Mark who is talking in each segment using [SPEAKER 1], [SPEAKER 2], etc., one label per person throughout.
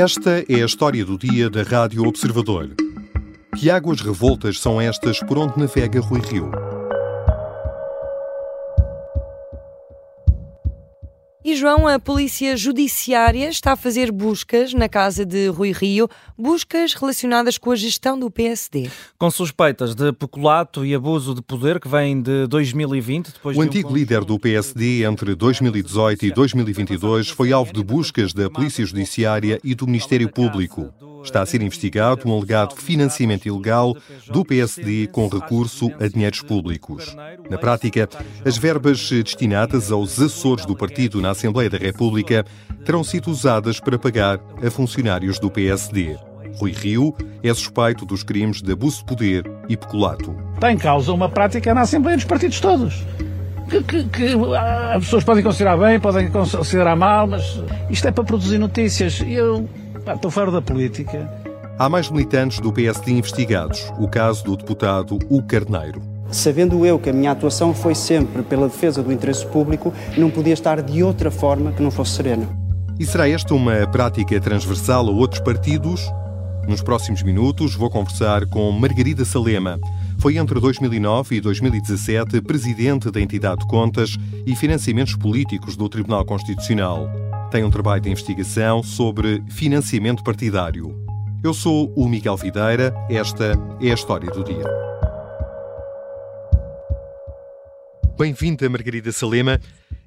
[SPEAKER 1] Esta é a história do dia da Rádio Observador. Que águas revoltas são estas por onde navega Rui Rio?
[SPEAKER 2] João, a Polícia Judiciária está a fazer buscas na casa de Rui Rio, buscas relacionadas com a gestão do PSD.
[SPEAKER 3] Com suspeitas de peculato e abuso de poder que vem de 2020.
[SPEAKER 1] Depois o de um antigo líder do PSD entre 2018 e 2022 foi alvo de buscas da Polícia Judiciária e do Ministério Público. Está a ser investigado um alegado financiamento ilegal do PSD com recurso a dinheiros públicos. Na prática, as verbas destinadas aos assessores do partido na Assembleia da República terão sido usadas para pagar a funcionários do PSD. Rui Rio é suspeito dos crimes de abuso de poder e peculato.
[SPEAKER 4] Está em causa uma prática na Assembleia dos partidos todos. Que, que, que, as pessoas podem considerar bem, podem considerar mal, mas isto é para produzir notícias. Eu estou fora da política.
[SPEAKER 1] Há mais militantes do PSD investigados. O caso do deputado U Carneiro.
[SPEAKER 5] Sabendo eu que a minha atuação foi sempre pela defesa do interesse público, não podia estar de outra forma que não fosse serena.
[SPEAKER 1] E será esta uma prática transversal a outros partidos? Nos próximos minutos vou conversar com Margarida Salema. Foi entre 2009 e 2017 presidente da entidade de contas e financiamentos políticos do Tribunal Constitucional. Tem um trabalho de investigação sobre financiamento partidário. Eu sou o Miguel Videira, esta é a história do dia. Bem-vinda, Margarida Salema.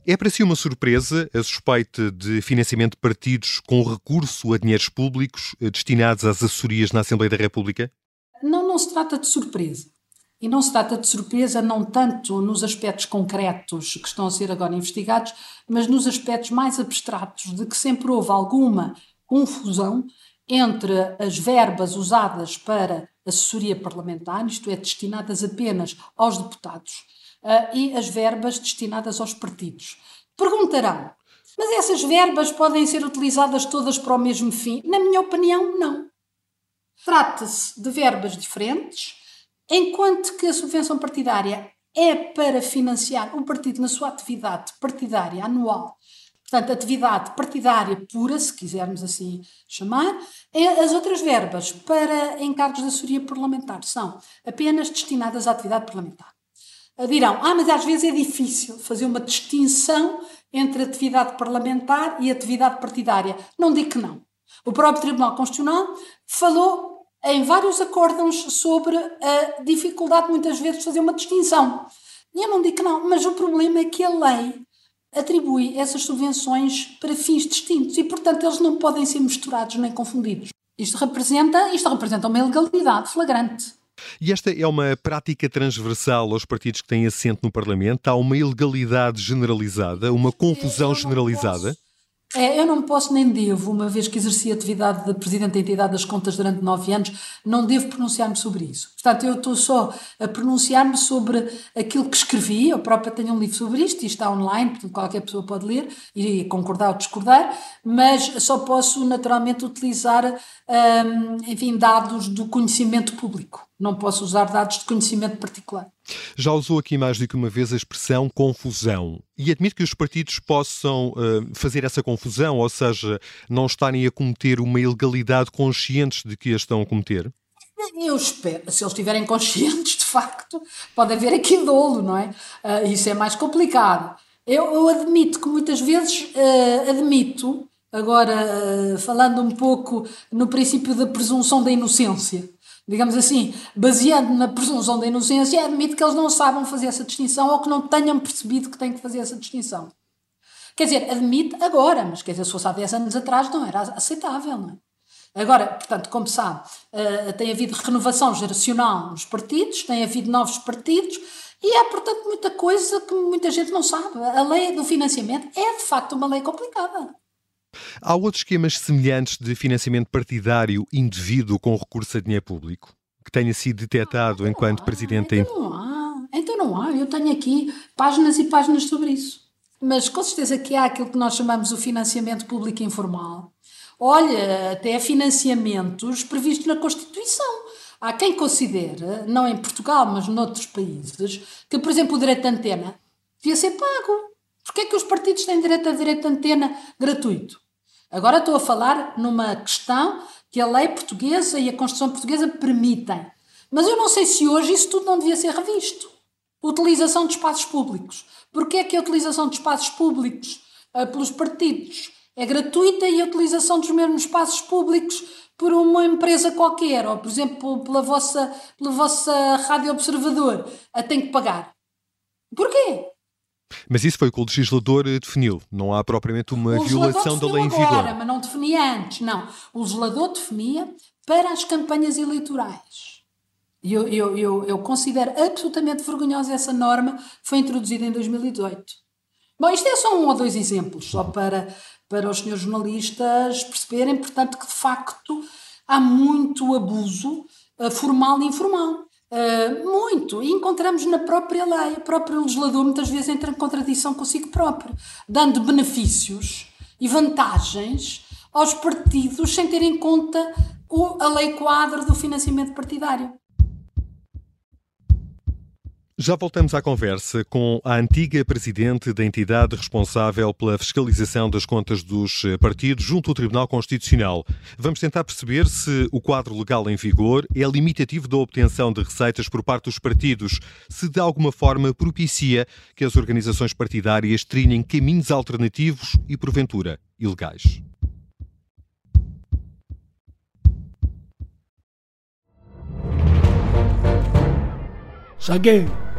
[SPEAKER 1] É para si uma surpresa a suspeita de financiamento de partidos com recurso a dinheiros públicos destinados às assessorias na Assembleia da República?
[SPEAKER 6] Não, não se trata de surpresa. E não se trata de surpresa não tanto nos aspectos concretos que estão a ser agora investigados, mas nos aspectos mais abstratos de que sempre houve alguma confusão entre as verbas usadas para assessoria parlamentar, isto é, destinadas apenas aos deputados, uh, e as verbas destinadas aos partidos. Perguntarão, mas essas verbas podem ser utilizadas todas para o mesmo fim? Na minha opinião, não. Trata-se de verbas diferentes Enquanto que a subvenção partidária é para financiar o partido na sua atividade partidária anual, portanto, atividade partidária pura, se quisermos assim chamar, é as outras verbas para encargos de assessoria parlamentar são apenas destinadas à atividade parlamentar. Dirão, ah, mas às vezes é difícil fazer uma distinção entre atividade parlamentar e atividade partidária. Não digo que não. O próprio Tribunal Constitucional falou em vários acórdãos sobre a dificuldade muitas vezes de fazer uma distinção. E eu não digo que não, mas o problema é que a lei atribui essas subvenções para fins distintos e, portanto, eles não podem ser misturados nem confundidos. Isto representa, isto representa uma ilegalidade flagrante.
[SPEAKER 1] E esta é uma prática transversal aos partidos que têm assento no Parlamento? Há uma ilegalidade generalizada, uma confusão generalizada? Posso
[SPEAKER 6] é, eu não posso nem devo, uma vez que exerci a atividade de Presidente da Entidade das Contas durante nove anos, não devo pronunciar-me sobre isso. Portanto, eu estou só a pronunciar-me sobre aquilo que escrevi, eu própria tenho um livro sobre isto e está online, portanto qualquer pessoa pode ler e concordar ou discordar, mas só posso naturalmente utilizar, hum, enfim, dados do conhecimento público. Não posso usar dados de conhecimento particular.
[SPEAKER 1] Já usou aqui mais do que uma vez a expressão confusão e admite que os partidos possam uh, fazer essa confusão, ou seja, não estarem a cometer uma ilegalidade conscientes de que a estão a cometer?
[SPEAKER 6] Eu espero, se eles estiverem conscientes, de facto, pode haver aqui dolo, não é? Uh, isso é mais complicado. Eu, eu, admito que muitas vezes, uh, admito, agora falando um pouco no princípio da presunção da inocência, digamos assim, baseando na presunção da inocência, admite que eles não sabem fazer essa distinção ou que não tenham percebido que têm que fazer essa distinção. Quer dizer, admite agora, mas quer dizer, se fosse há 10 anos atrás não era aceitável, não é? Agora, portanto, como sabe, uh, tem havido renovação geracional nos partidos, tem havido novos partidos e há, portanto, muita coisa que muita gente não sabe. A lei do financiamento é, de facto, uma lei complicada.
[SPEAKER 1] Há outros esquemas semelhantes de financiamento partidário indevido com recurso a dinheiro público que tenha sido detectado enquanto Presidente
[SPEAKER 6] então não há. Então não há. Eu tenho aqui páginas e páginas sobre isso. Mas com certeza que há aquilo que nós chamamos o financiamento público informal. Olha, até financiamentos previstos na Constituição. Há quem considere, não em Portugal, mas noutros países, que, por exemplo, o direito de antena devia ser pago. Porquê é que os partidos têm direito a direito de antena gratuito? Agora estou a falar numa questão que a lei portuguesa e a Constituição portuguesa permitem. Mas eu não sei se hoje isso tudo não devia ser revisto. Utilização de espaços públicos. Porquê é que a utilização de espaços públicos uh, pelos partidos é gratuita e a utilização dos mesmos espaços públicos por uma empresa qualquer, ou por exemplo pela vossa, pela vossa Rádio Observador, a tem que pagar? Porquê?
[SPEAKER 1] Mas isso foi o que o legislador eh, definiu. Não há propriamente uma violação da lei em vigor.
[SPEAKER 6] Agora, mas não definia antes, não. O legislador definia para as campanhas eleitorais. Eu, eu, eu, eu considero absolutamente vergonhosa essa norma que foi introduzida em 2018. Bom, isto é só um ou dois exemplos, só para, para os senhores jornalistas perceberem, portanto, que de facto há muito abuso uh, formal e informal. Uh, muito. E encontramos na própria lei, o próprio legislador muitas vezes entra em contradição consigo próprio, dando benefícios e vantagens aos partidos sem ter em conta o, a lei quadro do financiamento partidário.
[SPEAKER 1] Já voltamos à conversa com a antiga presidente da entidade responsável pela fiscalização das contas dos eh, partidos junto ao Tribunal Constitucional. Vamos tentar perceber se o quadro legal em vigor é limitativo da obtenção de receitas por parte dos partidos, se de alguma forma propicia que as organizações partidárias trilhem caminhos alternativos e, porventura, ilegais.
[SPEAKER 7] Saguei.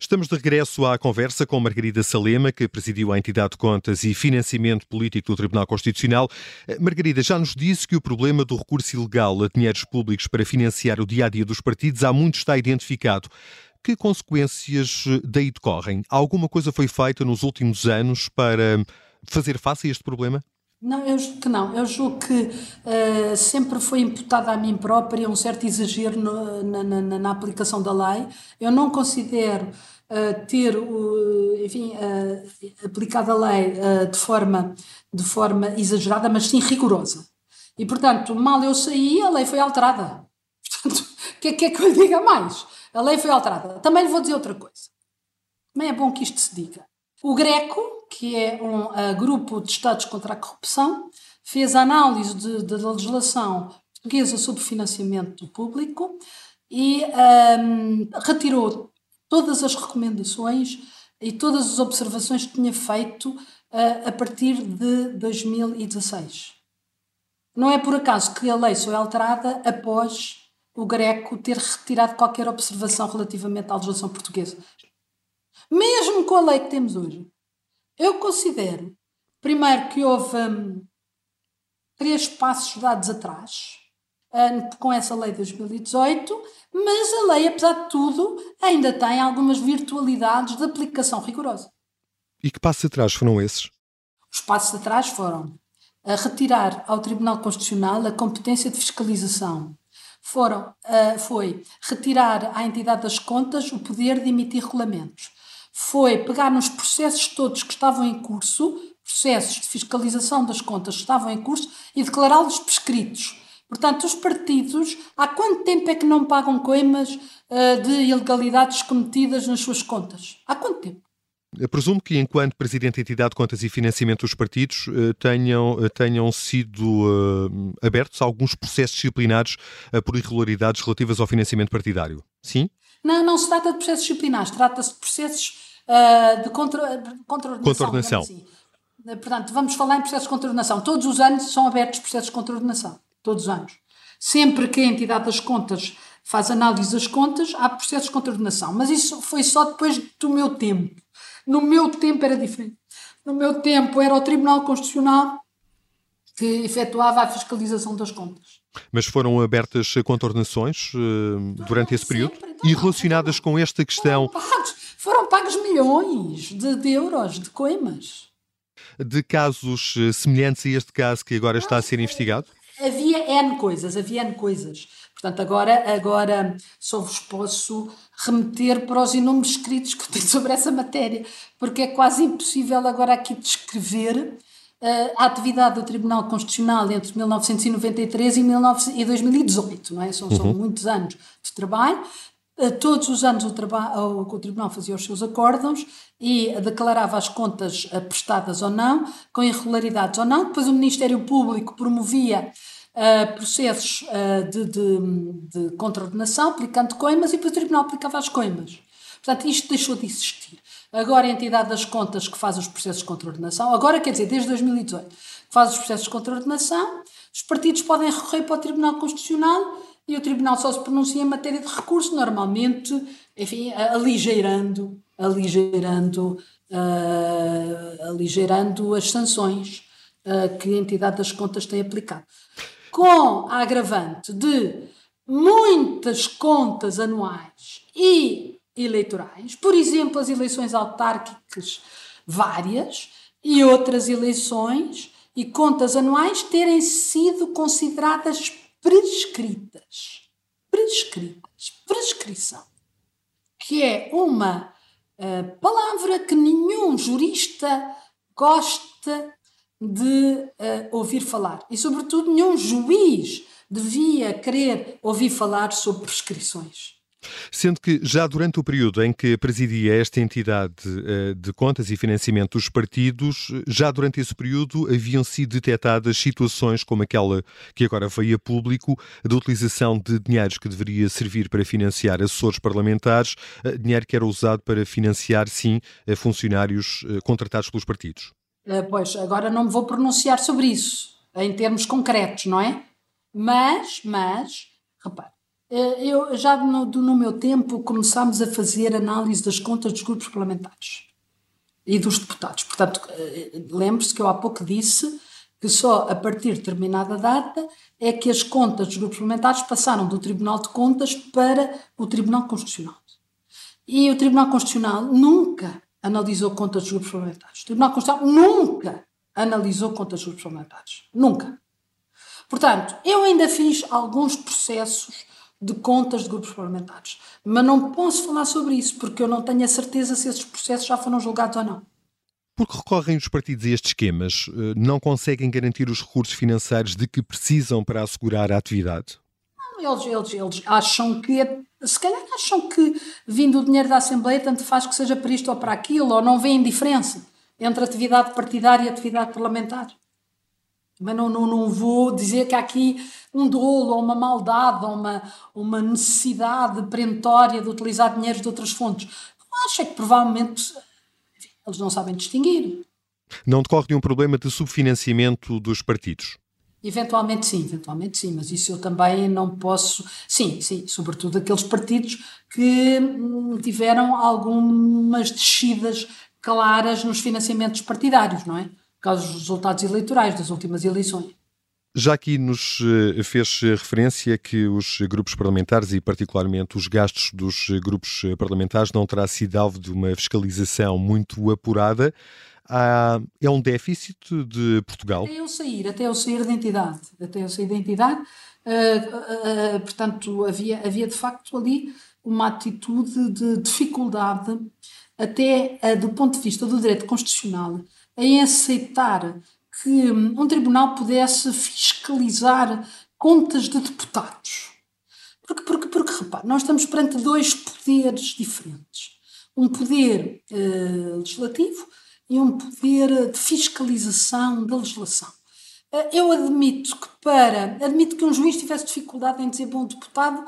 [SPEAKER 1] Estamos de regresso à conversa com Margarida Salema, que presidiu a entidade de contas e financiamento político do Tribunal Constitucional. Eh, Margarida, já nos disse que o problema do recurso ilegal a dinheiros públicos para financiar o dia a dia dos partidos há muito está identificado. Que consequências eh, daí decorrem? Alguma coisa foi feita nos últimos anos para fazer face a este problema?
[SPEAKER 6] Não, eu julgo que não. Eu julgo que uh, sempre foi imputada a mim própria um certo exagero no, na, na, na, aplicação da lei. Eu não considero uh, ter, uh, enfim, aplicado a lei de, forma, de forma exagerada, mas sim rigorosa. E, portanto, mal eu saí, a lei foi alterada. Portanto, o que, é, que é que eu lhe diga mais? A lei foi alterada. Também lhe vou dizer outra coisa. Também é bom que isto se diga. O Greco, que é um uh, grupo de Estados contra a corrupção, fez a análise da legislação portuguesa sobre financiamento público e um, retirou todas as recomendações e todas as observações que tinha feito uh, a partir de 2016. Não é por acaso que a lei foi alterada após o Greco ter retirado qualquer observação relativamente à legislação portuguesa mesmo com a lei que temos hoje, eu considero, primeiro, que houve hum, três passos dados atrás hum, com essa lei de 2018, mas a lei, apesar de tudo, ainda tem algumas virtualidades de aplicação rigorosa.
[SPEAKER 1] E que passos atrás foram esses?
[SPEAKER 6] Os passos atrás foram a retirar ao Tribunal Constitucional a competência de fiscalização. Foram, uh, foi retirar à entidade das contas o poder de emitir regulamentos foi pegar nos processos todos que estavam em curso, processos de fiscalização das contas que estavam em curso, e declará-los prescritos. Portanto, os partidos, há quanto tempo é que não pagam coimas uh, de ilegalidades cometidas nas suas contas? Há quanto tempo?
[SPEAKER 1] Eu presumo que, enquanto Presidente da Entidade de Contas e Financiamento dos Partidos, eh, tenham, eh, tenham sido uh, abertos alguns processos disciplinares uh, por irregularidades relativas ao financiamento partidário. Sim?
[SPEAKER 6] Não, não se trata de processos disciplinares, trata-se de processos uh, de contra, contraordenação.
[SPEAKER 1] Contraordenação. Assim.
[SPEAKER 6] Portanto, vamos falar em processos de contraordenação. Todos os anos são abertos processos de contraordenação. Todos os anos. Sempre que a entidade das contas faz análise das contas, há processos de contraordenação. Mas isso foi só depois do meu tempo. No meu tempo era diferente. No meu tempo era o Tribunal Constitucional que efetuava a fiscalização das contas.
[SPEAKER 1] Mas foram abertas contornações uh, durante esse período? Sempre, e relacionadas com esta questão.
[SPEAKER 6] Foram pagos, foram pagos milhões de, de, euros de coimas.
[SPEAKER 1] de casos eh, semelhantes a este caso que agora está a ser investigado?
[SPEAKER 6] Havia N coisas, havia N coisas. Portanto, agora, agora só vos posso remeter para os inúmeros escritos que eu tenho sobre essa matéria, porque é quase impossível agora aqui descrever uh, a atividade do Tribunal Constitucional entre 1993 e, 2018, não é? São, uhum. são muitos anos de trabalho. Todos os anos o, o, Tribunal fazia os seus acórdãos e declarava as contas prestadas ou não, com irregularidades ou não. Depois o Ministério Público promovia uh, processos uh, de, de, de contraordenação, aplicando coimas, e depois o Tribunal aplicava as coimas. Portanto, isto deixou de existir. Agora a entidade das contas que faz os processos de contraordenação, agora quer dizer, desde 2018, que faz os processos de contraordenação, os partidos podem recorrer para o Tribunal Constitucional e o Tribunal só se pronuncia em matéria de recurso, normalmente, enfim, aligeirando, aligeirando, uh, aligeirando as sanções uh, que a entidade das contas tem aplicado. Com a agravante de muitas contas anuais e eleitorais, por exemplo, as eleições autárquicas várias e outras eleições e contas anuais terem sido consideradas prescritas. Prescritas. Prescrição. Que é uma uh, palavra que nenhum jurista gosta de uh, ouvir falar. E, sobretudo, nenhum juiz devia querer ouvir falar sobre prescrições.
[SPEAKER 1] Sendo que já durante o período em que presidia esta entidade uh, de contas e financiamento dos partidos, já durante esse período haviam sido detectadas situações como aquela que agora veio a público, da utilização de dinheiros que deveria servir para financiar assessores parlamentares, uh, dinheiro que era usado para financiar, sim, funcionários contratados pelos partidos.
[SPEAKER 6] Eh, pois, agora não me vou pronunciar sobre isso, em termos concretos, não é? Mas, mas, repare, eh, eu já no, no meu tempo começámos a fazer análise das contas dos grupos parlamentares e dos deputados. Portanto, eh, lembre-se que eu há pouco disse que só a partir de determinada data é que as contas dos grupos parlamentares passaram do Tribunal de Contas para o Tribunal Constitucional. E o Tribunal Constitucional nunca analisou contas dos grupos parlamentares. O Tribunal Constitucional nunca analisou contas dos grupos parlamentares. Nunca. Portanto, eu ainda fiz alguns processos de contas de grupos parlamentares, mas não posso falar sobre isso porque eu não tenho a certeza se esses processos já foram julgados ou não.
[SPEAKER 1] Porque recorrem os partidos a estes esquemas, eh, não conseguem garantir os recursos financeiros de que precisam para assegurar a atividade?
[SPEAKER 6] Eles, eles, eles acham que, é, se calhar acham que vindo o dinheiro da Assembleia, tanto faz que seja para isto ou para aquilo, ou não veem diferença entre atividade partidária e atividade parlamentar. Mas não, não, não vou dizer que há aqui um dolo, ou uma maldade, ou uma, uma necessidade perentória de utilizar dinheiro de outras fontes. Acho é que provavelmente enfim, eles não sabem distinguir.
[SPEAKER 1] Não decorre de um problema de subfinanciamento dos partidos?
[SPEAKER 6] Eventualmente sim, eventualmente sim, mas isso eu também não posso. Sim, sim, sobretudo aqueles partidos que hum, tiveram algumas descidas claras nos financiamentos partidários, não é? Por causa dos resultados eleitorais das últimas eleições.
[SPEAKER 1] Já aqui nos eh, fez referência que os grupos parlamentares e, particularmente, os gastos dos grupos parlamentares não terá sido alvo de uma fiscalização muito apurada. Ah, é um déficit de Portugal?
[SPEAKER 6] Até eu sair, até eu sair da entidade, até eu sair da entidade, uh, uh, portanto, havia, havia de facto ali uma atitude de dificuldade, até uh, do ponto de vista do direito constitucional, em aceitar que um tribunal pudesse fiscalizar contas de deputados. Porque, porque, porque repare, nós estamos perante dois poderes diferentes. Um poder legislativo e um poder de fiscalização da legislação. Eh, eu admito que para admito que um juiz tivesse dificuldade em dizer bom deputado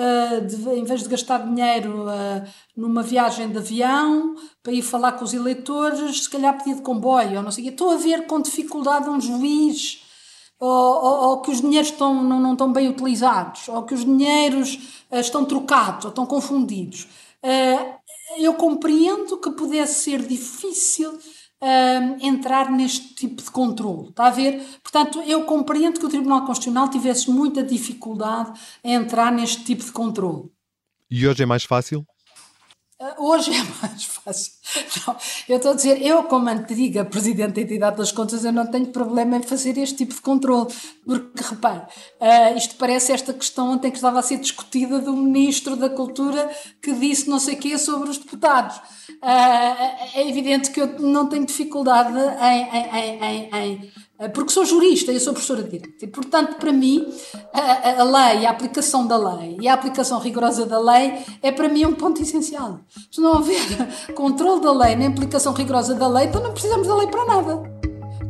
[SPEAKER 6] Uh, de, em vez de gastar dinheiro uh, numa viagem de avião para ir falar com os eleitores, se calhar pedir de comboio ou não sei Estou a ver com dificuldade um juiz ou, ou, ou que os dinheiros estão, não, não estão bem utilizados ou que os dinheiros uh, estão trocados ou estão confundidos. Eu compreendo que pudesse ser difícil entrar neste tipo de controle, está a ver? Portanto, eu compreendo que o Tribunal Constitucional tivesse muita dificuldade em entrar neste tipo de controle.
[SPEAKER 1] E hoje é mais fácil?
[SPEAKER 6] Hoje é mais fácil. Não, eu estou a dizer, eu, como antiga Presidente da Entidade das Contas, eu não tenho problema em fazer este tipo de controle. Porque, repare, uh, isto parece esta questão ontem que estava a ser discutida do Ministro da Cultura que disse não sei o quê sobre os deputados. Uh, é evidente que eu não tenho dificuldade em, em, em, em porque sou jurista, eu sou professora de Direito. E, portanto, para mim, a, a, lei, a aplicação da lei e a aplicação rigorosa da lei é para mim um ponto essencial. Se não houver controle da lei nem aplicação rigorosa da lei, então não precisamos da lei para nada.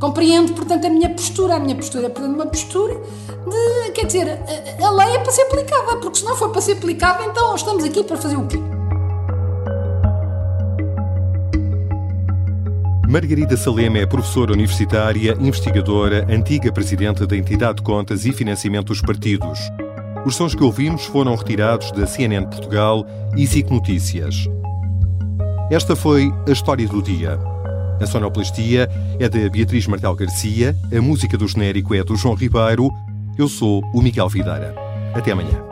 [SPEAKER 6] Compreendo, portanto, a minha postura. A minha postura é, portanto, uma postura de. Quer dizer, a, a lei é para ser aplicada, porque se não for para ser aplicada, então estamos aqui para fazer o quê?
[SPEAKER 1] Margarida Salema é professora universitária, investigadora, antiga presidente da Entidade de Contas e Financiamento dos Partidos. Os sons que ouvimos foram retirados da CNN Portugal e SIC Notícias. Esta foi a história do dia. A sonoplastia é da Beatriz Martel Garcia, a música do genérico é do João Ribeiro. Eu sou o Miguel Videira. Até amanhã.